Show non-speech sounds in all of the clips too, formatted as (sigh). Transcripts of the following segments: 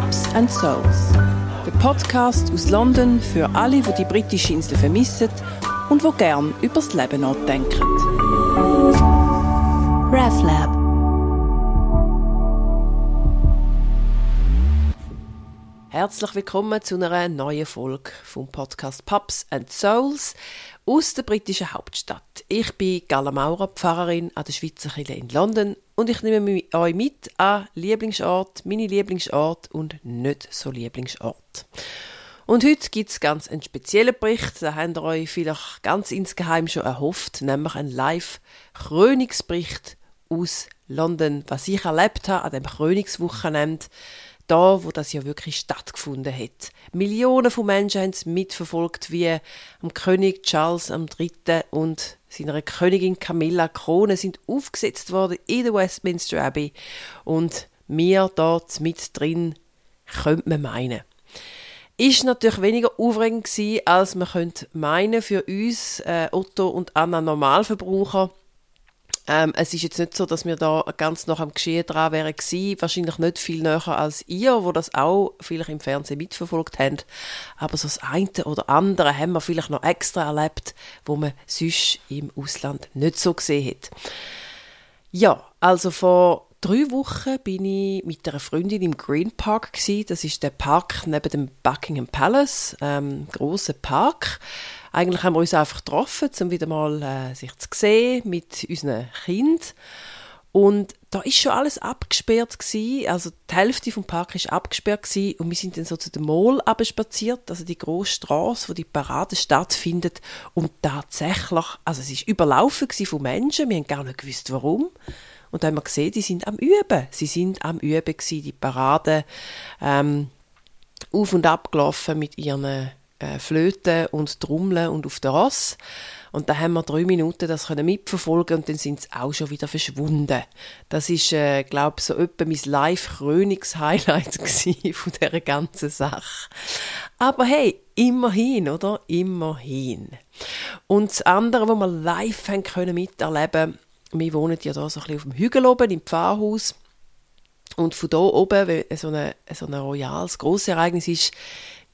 Pubs and Souls. Der Podcast aus London für alle, die die britische Insel vermissen und wo gern übers Leben nachdenken. RevLab Herzlich willkommen zu einer neuen Folge vom Podcast Pubs and Souls aus der britischen Hauptstadt. Ich bin Gala Maurer, Pfarrerin an der Schweizer Kirche in London und ich nehme euch mit an Lieblingsort, meine Lieblingsort und nicht so Lieblingsort. Und heute gibt es ganz einen speziellen Bericht, da habt ihr euch vielleicht ganz insgeheim schon erhofft, nämlich einen Live-Krönungsbericht aus London, was ich erlebt habe an dem Krönungswochenende da, wo das ja wirklich stattgefunden hat. Millionen von Menschen haben es mitverfolgt, wie am König Charles III. und seiner Königin Camilla Krone sind aufgesetzt worden in der Westminster Abbey und wir dort mit drin, könnte man meinen. Ist natürlich weniger aufregend gewesen, als man könnte meinen für uns äh, Otto und Anna Normalverbraucher ähm, es ist jetzt nicht so, dass wir da ganz noch am Geschehen dran wären gewesen. Wahrscheinlich nicht viel näher als ihr, wo das auch vielleicht im Fernsehen mitverfolgt habt. Aber so das eine oder andere haben wir vielleicht noch extra erlebt, wo man sonst im Ausland nicht so gesehen hat. Ja, also vor drei Wochen bin ich mit einer Freundin im Green Park gewesen. Das ist der Park neben dem Buckingham Palace, ähm, großer Park. Eigentlich haben wir uns einfach getroffen, um wieder mal äh, sich zu sehen mit unseren Kindern. Und da ist schon alles abgesperrt gewesen. Also die Hälfte vom Park ist abgesperrt gewesen und wir sind dann so zu dem Mall spaziert, also die große Straße, wo die Parade stattfindet. Und tatsächlich, also es ist überlaufen von Menschen. Wir haben gar nicht gewusst, warum. Und dann haben wir gesehen, die sind am Üben. Sie sind am Üben gewesen, die Parade ähm, auf und ab gelaufen mit ihren äh, Flöten und Trommeln und auf der Ross. Und da haben wir drei Minuten das können mitverfolgen und dann sind sie auch schon wieder verschwunden. Das ist, äh, glaube so etwa mein Live-Krönungs-Highlight (laughs) von dieser ganzen Sache. Aber hey, immerhin, oder? Immerhin. Und das andere, was wir live haben können miterleben, wir wohnen ja da so ein bisschen auf dem Hügel oben im Pfarrhaus. Und von da oben, wenn so ein so ein royales Grossereignis ist,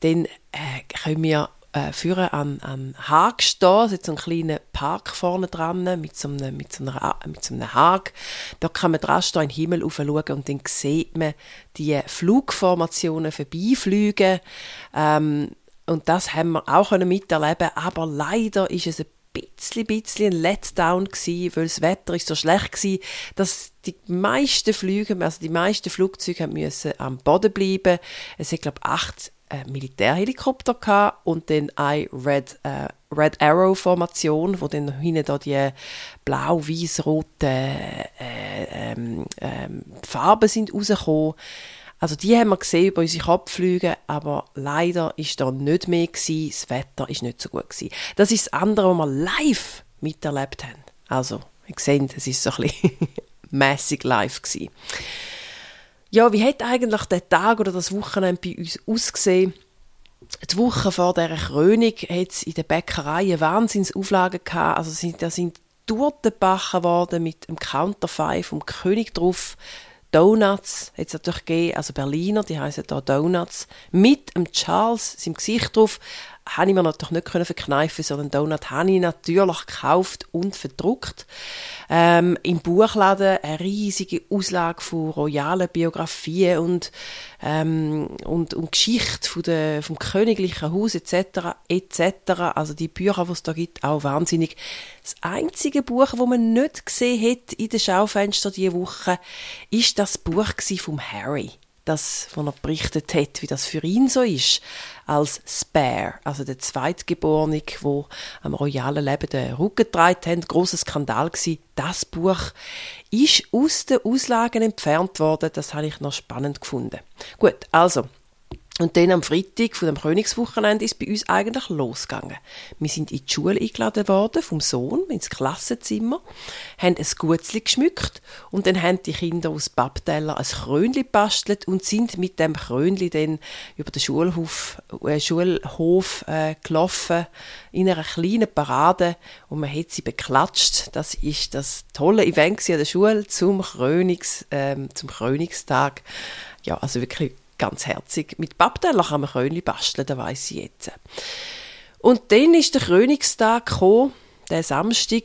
dann äh, können wir äh, führen an, an Haag stehen, es ist so ein kleiner Park vorne dran mit so einem, mit so einer, mit so einem Haag. Da kann man dran stehen, in den Himmel schauen und dann sieht man die Flugformationen vorbeifliegen. Ähm, und das haben wir auch miterleben aber leider ist es ein bisschen, bisschen ein Letdown gewesen, weil das Wetter ist so schlecht war, dass die meisten Flüge, also die meisten Flugzeuge müssen am Boden bleiben. Es sind glaube ich acht äh, Militärhelikopter gehabt und dann eine Red, äh, Red Arrow Formation, wo dann hinten da die blau-weiß-roten äh, ähm, ähm, Farben sind rausgekommen. Also die haben wir gesehen über unsere Kopfflüge, aber leider ist da nicht mehr gewesen. Das Wetter ist nicht so gut gewesen. Das ist das andere, was wir live miterlebt haben. Also, ihr seht, es ist so ein bisschen (laughs) mäßig live gewesen. Ja, wie hat eigentlich der Tag oder das Wochenende bei uns ausgesehen? Die Woche vor dieser Krönung hat es in der Bäckerei eine Wahnsinnsauflage gehabt. Also sind, da sind Torten gebacken worden mit dem Counterfei vom König drauf. Donuts hat es natürlich gegeben, also Berliner, die heißen da Donuts, mit dem Charles, seinem Gesicht drauf habe ich mir natürlich nicht können verkneifen, sondern Donut habe ich natürlich gekauft und verdruckt. Ähm, Im Buchladen eine riesige Auslage von royalen Biografien und, ähm, und, und Geschichte von der, vom königlichen Haus etc. etc. Also die Bücher, die es da gibt, auch wahnsinnig. Das einzige Buch, das man nicht gesehen hat in den Schaufenstern diese Woche, ist das Buch vom Harry das, wo er berichtet hat, wie das für ihn so ist, als Spare, also der Zweitgeborene, wo am royalen Leben den Rücken getragen hat, grosser Skandal gewesen. Das Buch ist aus den Auslagen entfernt worden. Das habe ich noch spannend gefunden. Gut, also und dann am Freitag von dem Königswochenende ist bei uns eigentlich losgegangen. Wir sind in die Schule eingeladen worden vom Sohn ins Klassenzimmer, haben ein Gutzli geschmückt und dann haben die Kinder aus Pappteller ein Krönli bastelt und sind mit dem Krönli dann über den Schulhof, äh, Schulhof äh, gelaufen in einer kleinen Parade und man hat sie beklatscht. Das ist das tolle Event an der Schule zum Krönungs, äh, zum Krönigstag. Ja, also wirklich ganz herzig. Mit Pappteller kann man Krönchen basteln, das weiss ich jetzt. Und dann ist der Königstag gekommen, der Samstag,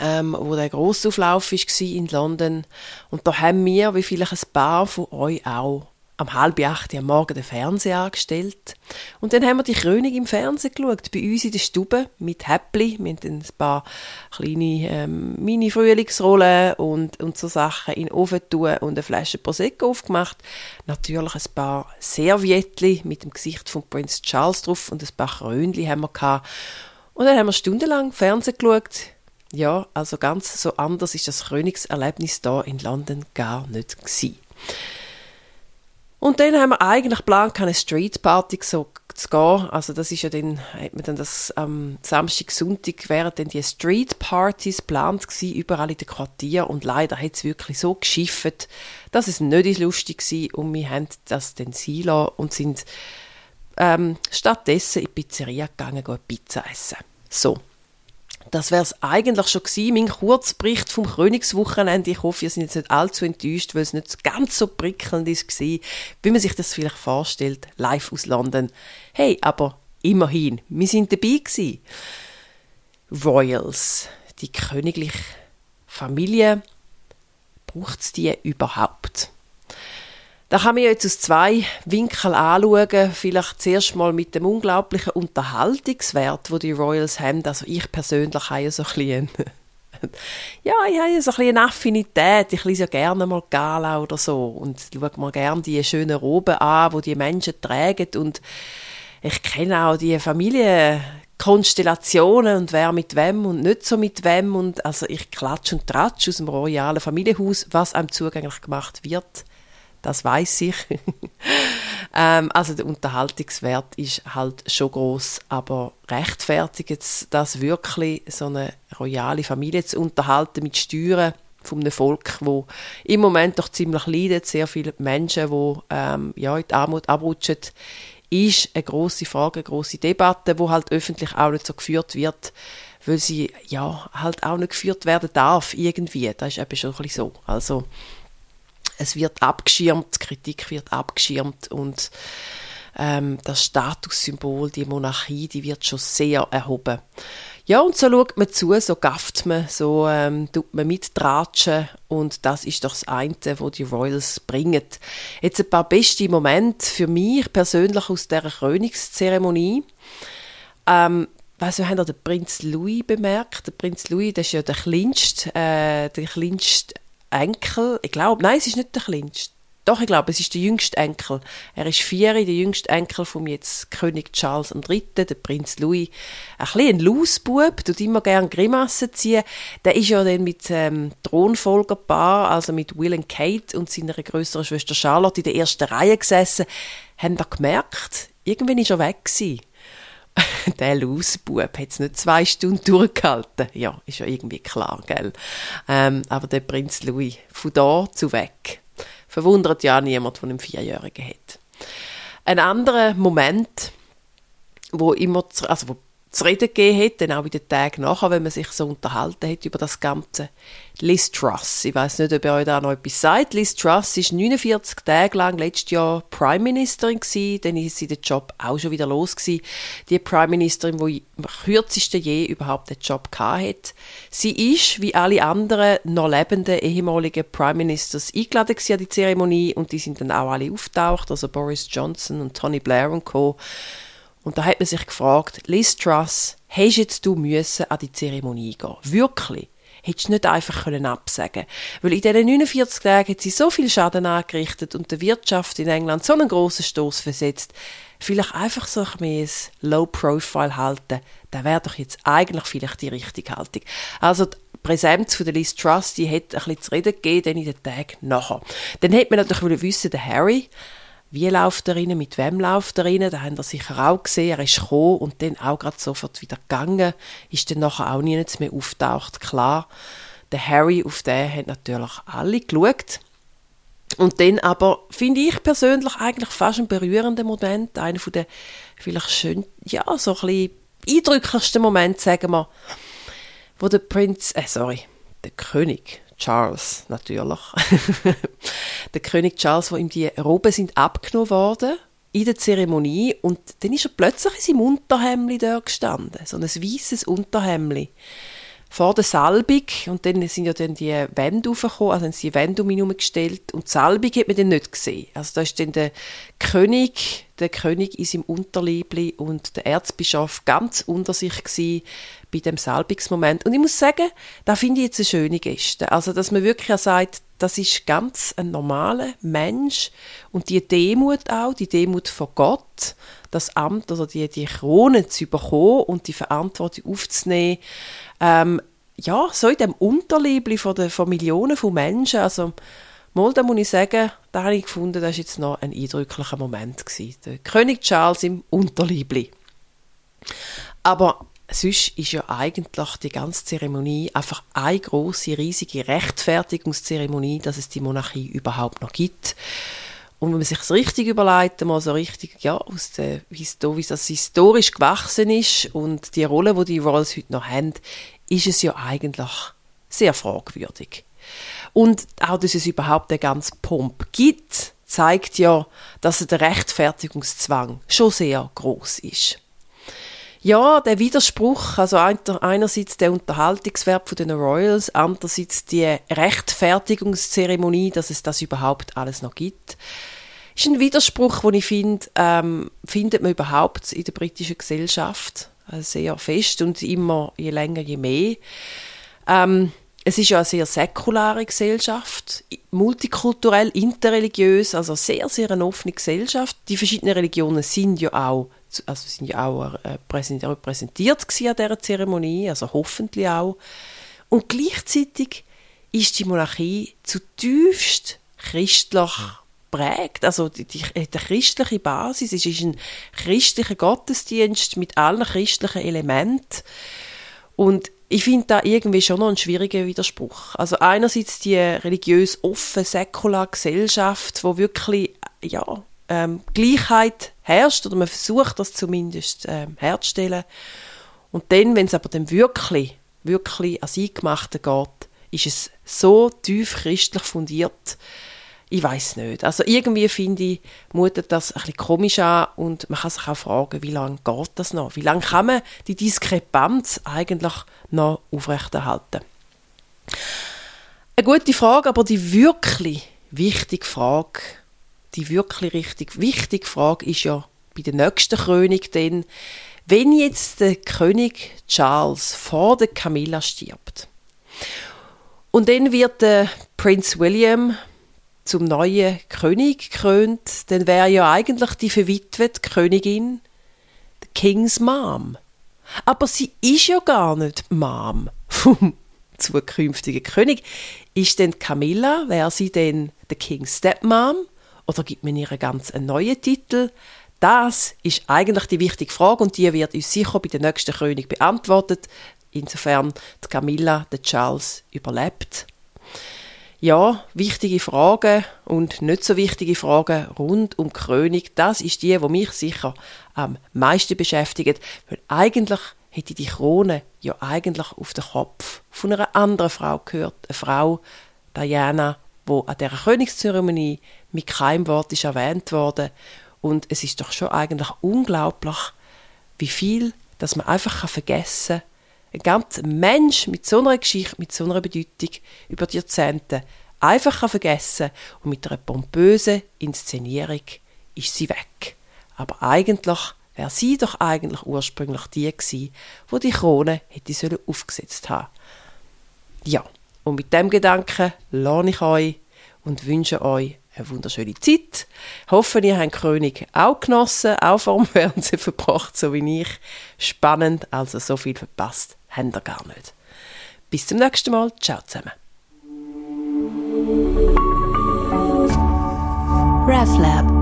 ähm, wo der Grossauflauf war in London. Und da haben wir, wie vielleicht ein paar von euch auch, am halb acht am Morgen den Fernseher angestellt. Und dann haben wir die Krönung im Fernsehen geschaut, bei uns in der Stube mit Häppli. Haben ein paar kleine ähm, Mini-Frühlingsrollen und, und so Sachen in den Ofen tun und eine Flasche Prosecco aufgemacht. Natürlich ein paar Serviettli mit dem Gesicht von Prince Charles drauf und ein paar Krönli haben wir gehabt. Und dann haben wir stundenlang Fernsehen geschaut. Ja, also ganz so anders ist das Krönungserlebnis da in London gar nicht gewesen. Und dann haben wir eigentlich geplant, keine Streetparty so zu gehen. Also das ist ja dann, hat man dann das am ähm, Samstag, Sonntag wären dann die Streetpartys geplant gewesen, überall in den Quartier und leider hat es wirklich so geschifft, dass es nicht lustig war und wir haben das dann sein und sind ähm, stattdessen in die Pizzeria gegangen, gehen Pizza essen. So. Das wäre es eigentlich schon gewesen, mein Kurzbericht vom Königswochenende. Ich hoffe, ihr seid jetzt nicht allzu enttäuscht, weil es nicht ganz so prickelnd ist, wie man sich das vielleicht vorstellt, live aus London. Hey, aber immerhin, wir sind dabei gewesen. Royals, die königliche Familie, braucht es die überhaupt? Da kann man jetzt aus zwei Winkeln anschauen. Vielleicht zuerst mal mit dem unglaublichen Unterhaltungswert, wo die Royals haben. Also ich persönlich habe ja so ein bisschen (laughs) ja, ich habe ja so ein bisschen eine Affinität. Ich lese ja gerne mal Gala oder so und schaue mir gerne die schönen Roben an, wo die Menschen tragen und ich kenne auch die Familienkonstellationen und wer mit wem und nicht so mit wem und also ich klatsche und tratsche aus dem royalen Familienhaus, was einem zugänglich gemacht wird das weiß ich. (laughs) ähm, also der Unterhaltungswert ist halt schon groß, aber rechtfertigt das wirklich so eine royale Familie zu unterhalten mit Steuern von einem Volk, wo im Moment doch ziemlich leidet, sehr viele Menschen, wo ähm, ja in die Armut abrutschen, ist eine große Frage, eine große Debatte, wo halt öffentlich auch nicht so geführt wird, weil sie ja halt auch nicht geführt werden darf irgendwie. Das ist eben schon ein bisschen so. Also es wird abgeschirmt, Kritik wird abgeschirmt und ähm, das Statussymbol, die Monarchie, die wird schon sehr erhoben. Ja, und so schaut man zu, so gafft man, so ähm, tut man mittratschen und das ist doch das eine, wo die Royals bringen. Jetzt ein paar beste Momente für mich persönlich aus dieser Krönungszeremonie. Ähm, du, haben den Prinz Louis bemerkt? Der Prinz Louis, das ist ja der kleinste, äh, der kleinste Enkel, ich glaube, nein, es ist nicht der kleinste. Doch, ich glaube, es ist der jüngste Enkel. Er ist vier, der jüngste Enkel vom jetzt König Charles III., der Prinz Louis. Ein ein Lausbub, tut immer gerne Grimassen ziehen. Der ist ja dann mit ähm, Thronfolgerpaar, also mit Will und Kate und seiner größeren Schwester Charlotte in der ersten Reihe gesessen. Haben da gemerkt, irgendwann ist er weg gewesen. (laughs) der Lausbub hat es nicht zwei Stunden durchgehalten. Ja, ist ja irgendwie klar, gell? Ähm, aber der Prinz Louis, von da zu weg. Verwundert ja niemand, der einen Vierjährigen hat. Ein anderer Moment, wo immer, also wo zu reden gegeben hat, dann auch in den Tagen nachher, wenn man sich so unterhalten hat über das Ganze. Liz Truss, ich weiß nicht, ob ihr euch da noch etwas sagt. Liz Truss ist 49 Tage lang letztes Jahr Prime Ministerin gewesen, dann ist sie den Job auch schon wieder los gewesen. Die Prime Ministerin, die am kürzesten je überhaupt den Job hat. Sie ist, wie alle anderen noch lebenden ehemaligen Prime Ministers eingeladen an die Zeremonie und die sind dann auch alle auftaucht, also Boris Johnson und Tony Blair und Co. Und da hat man sich gefragt, Liz Truss, hast jetzt du müssen an die Zeremonie gehen? Wirklich? Hättest du nicht einfach können absagen Weil in diesen 49 Tagen hat sie so viel Schaden angerichtet und der Wirtschaft in England so einen grossen Stoß versetzt. Vielleicht einfach so ein Low-Profile halten, da wäre doch jetzt eigentlich vielleicht die richtige Haltung. Also die Präsenz von der Liz Truss, die hat ein bisschen zu reden gegeben, in den Tagen nachher. Dann hätte man natürlich wissen, der Harry, wie läuft er rein, mit wem läuft er rein, da haben wir sicher auch gesehen, er ist gekommen und dann auch gerade sofort wieder gegangen, ist dann nachher auch nie mehr auftaucht, klar. Der Harry, auf den haben natürlich alle geschaut. Und dann aber finde ich persönlich eigentlich fast ein berührender Moment, einer von den vielleicht schön, ja, so ein eindrücklichsten Momente, sagen wir, wo der Prinz, äh, sorry, der König Charles, natürlich. (laughs) der König Charles, wo ihm die Roben sind abgenommen worden in der Zeremonie und dann ist er plötzlich in seinem Unterhemdli da gestanden, so ein weißes Unterhemdli vor der Salbung und dann sind ja dann die Wände aufgekommen, also haben sie die Wände um ihn herum gestellt und die Salbung hat man dann nicht gesehen. Also da ist dann der König, der König in seinem Unterliebli und der Erzbischof ganz unter sich gewesen bei dem Salbungsmoment. Und ich muss sagen, da finde ich jetzt eine schöne Geste. Also, dass man wirklich auch sagt, das ist ganz ein normaler Mensch und die Demut auch, die Demut vor Gott, das Amt oder die, die Krone zu bekommen und die Verantwortung aufzunehmen, ähm, ja, so in dem Unterliebli von, der, von Millionen von Menschen, also mal, da muss ich sagen, da habe ich gefunden, das war jetzt noch ein eindrücklicher Moment. Gewesen. Der König Charles im Unterliebli. Aber sonst ist ja eigentlich die ganze Zeremonie einfach eine große, riesige Rechtfertigungszeremonie, dass es die Monarchie überhaupt noch gibt. Und wenn man sich das richtig überlegt, mal so richtig, ja, aus der wie das historisch gewachsen ist und die Rolle, wo die Royals heute noch haben, ist es ja eigentlich sehr fragwürdig. Und auch, dass es überhaupt den ganzen Pomp gibt, zeigt ja, dass der Rechtfertigungszwang schon sehr groß ist. Ja, der Widerspruch, also einerseits der Unterhaltungswert von den Royals, andererseits die Rechtfertigungszeremonie, dass es das überhaupt alles noch gibt, ist ein Widerspruch, den ich finde, ähm, findet man überhaupt in der britischen Gesellschaft äh, sehr fest und immer je länger, je mehr. Ähm, es ist ja eine sehr säkulare Gesellschaft, multikulturell, interreligiös, also sehr, sehr eine offene Gesellschaft. Die verschiedenen Religionen sind ja auch also sind ja auch äh, repräsentiert an dieser Zeremonie, also hoffentlich auch. Und gleichzeitig ist die Monarchie zutiefst christlich prägt, also die, die, die christliche Basis, es ist ein christlicher Gottesdienst mit allen christlichen Elementen und ich finde da irgendwie schon noch einen schwierigen Widerspruch. Also einerseits die religiös offen, säkular Gesellschaft, wo wirklich ja, ähm, Gleichheit herrscht oder man versucht das zumindest ähm, herzustellen. Und dann, wenn es aber dann wirklich, wirklich ans Eingemachte geht, ist es so tief christlich fundiert, ich weiß nicht. Also irgendwie finde ich, mutet das ein bisschen komisch an und man kann sich auch fragen, wie lange geht das noch? Wie lange kann man die Diskrepanz eigentlich noch aufrechterhalten? Eine gute Frage, aber die wirklich wichtige Frage die wirklich richtig wichtige Frage ist ja bei der nächsten Krönung denn, wenn jetzt der König Charles vor der Camilla stirbt und dann wird der Prinz William zum neuen König gekrönt, dann wäre ja eigentlich die verwitwete Königin the King's Mom. Aber sie ist ja gar nicht Mom vom (laughs) zukünftigen König. Ist denn Camilla, wäre sie denn the King's Stepmom? Oder gibt man ihr ganz einen neuen Titel? Das ist eigentlich die wichtige Frage und die wird uns sicher bei der nächsten Krönung beantwortet, insofern die Camilla den Charles überlebt. Ja, wichtige Fragen und nicht so wichtige Fragen rund um Krönung, das ist die, die mich sicher am meisten beschäftigt, weil eigentlich hätte die Krone ja eigentlich auf den Kopf von einer anderen Frau gehört, eine Frau, Diana, wo an der Königszeremonie mit keinem Wort ist erwähnt worden. Und es ist doch schon eigentlich unglaublich, wie viel, dass man einfach vergessen kann. Ein ganzer Mensch mit so einer Geschichte, mit so einer Bedeutung über die Jahrzehnte einfach kann vergessen und mit einer pompösen Inszenierung ist sie weg. Aber eigentlich wäre sie doch eigentlich ursprünglich die gewesen, wo die Krone hätte aufgesetzt haben. Ja, und mit dem Gedanken lohne ich euch und wünsche euch eine wunderschöne Zeit. Ich hoffe, ihr habt Krönung auch genossen, auch vor dem (laughs) Fernsehen verbracht, so wie ich. Spannend, also so viel verpasst habt ihr gar nicht. Bis zum nächsten Mal. Ciao zusammen. RefLab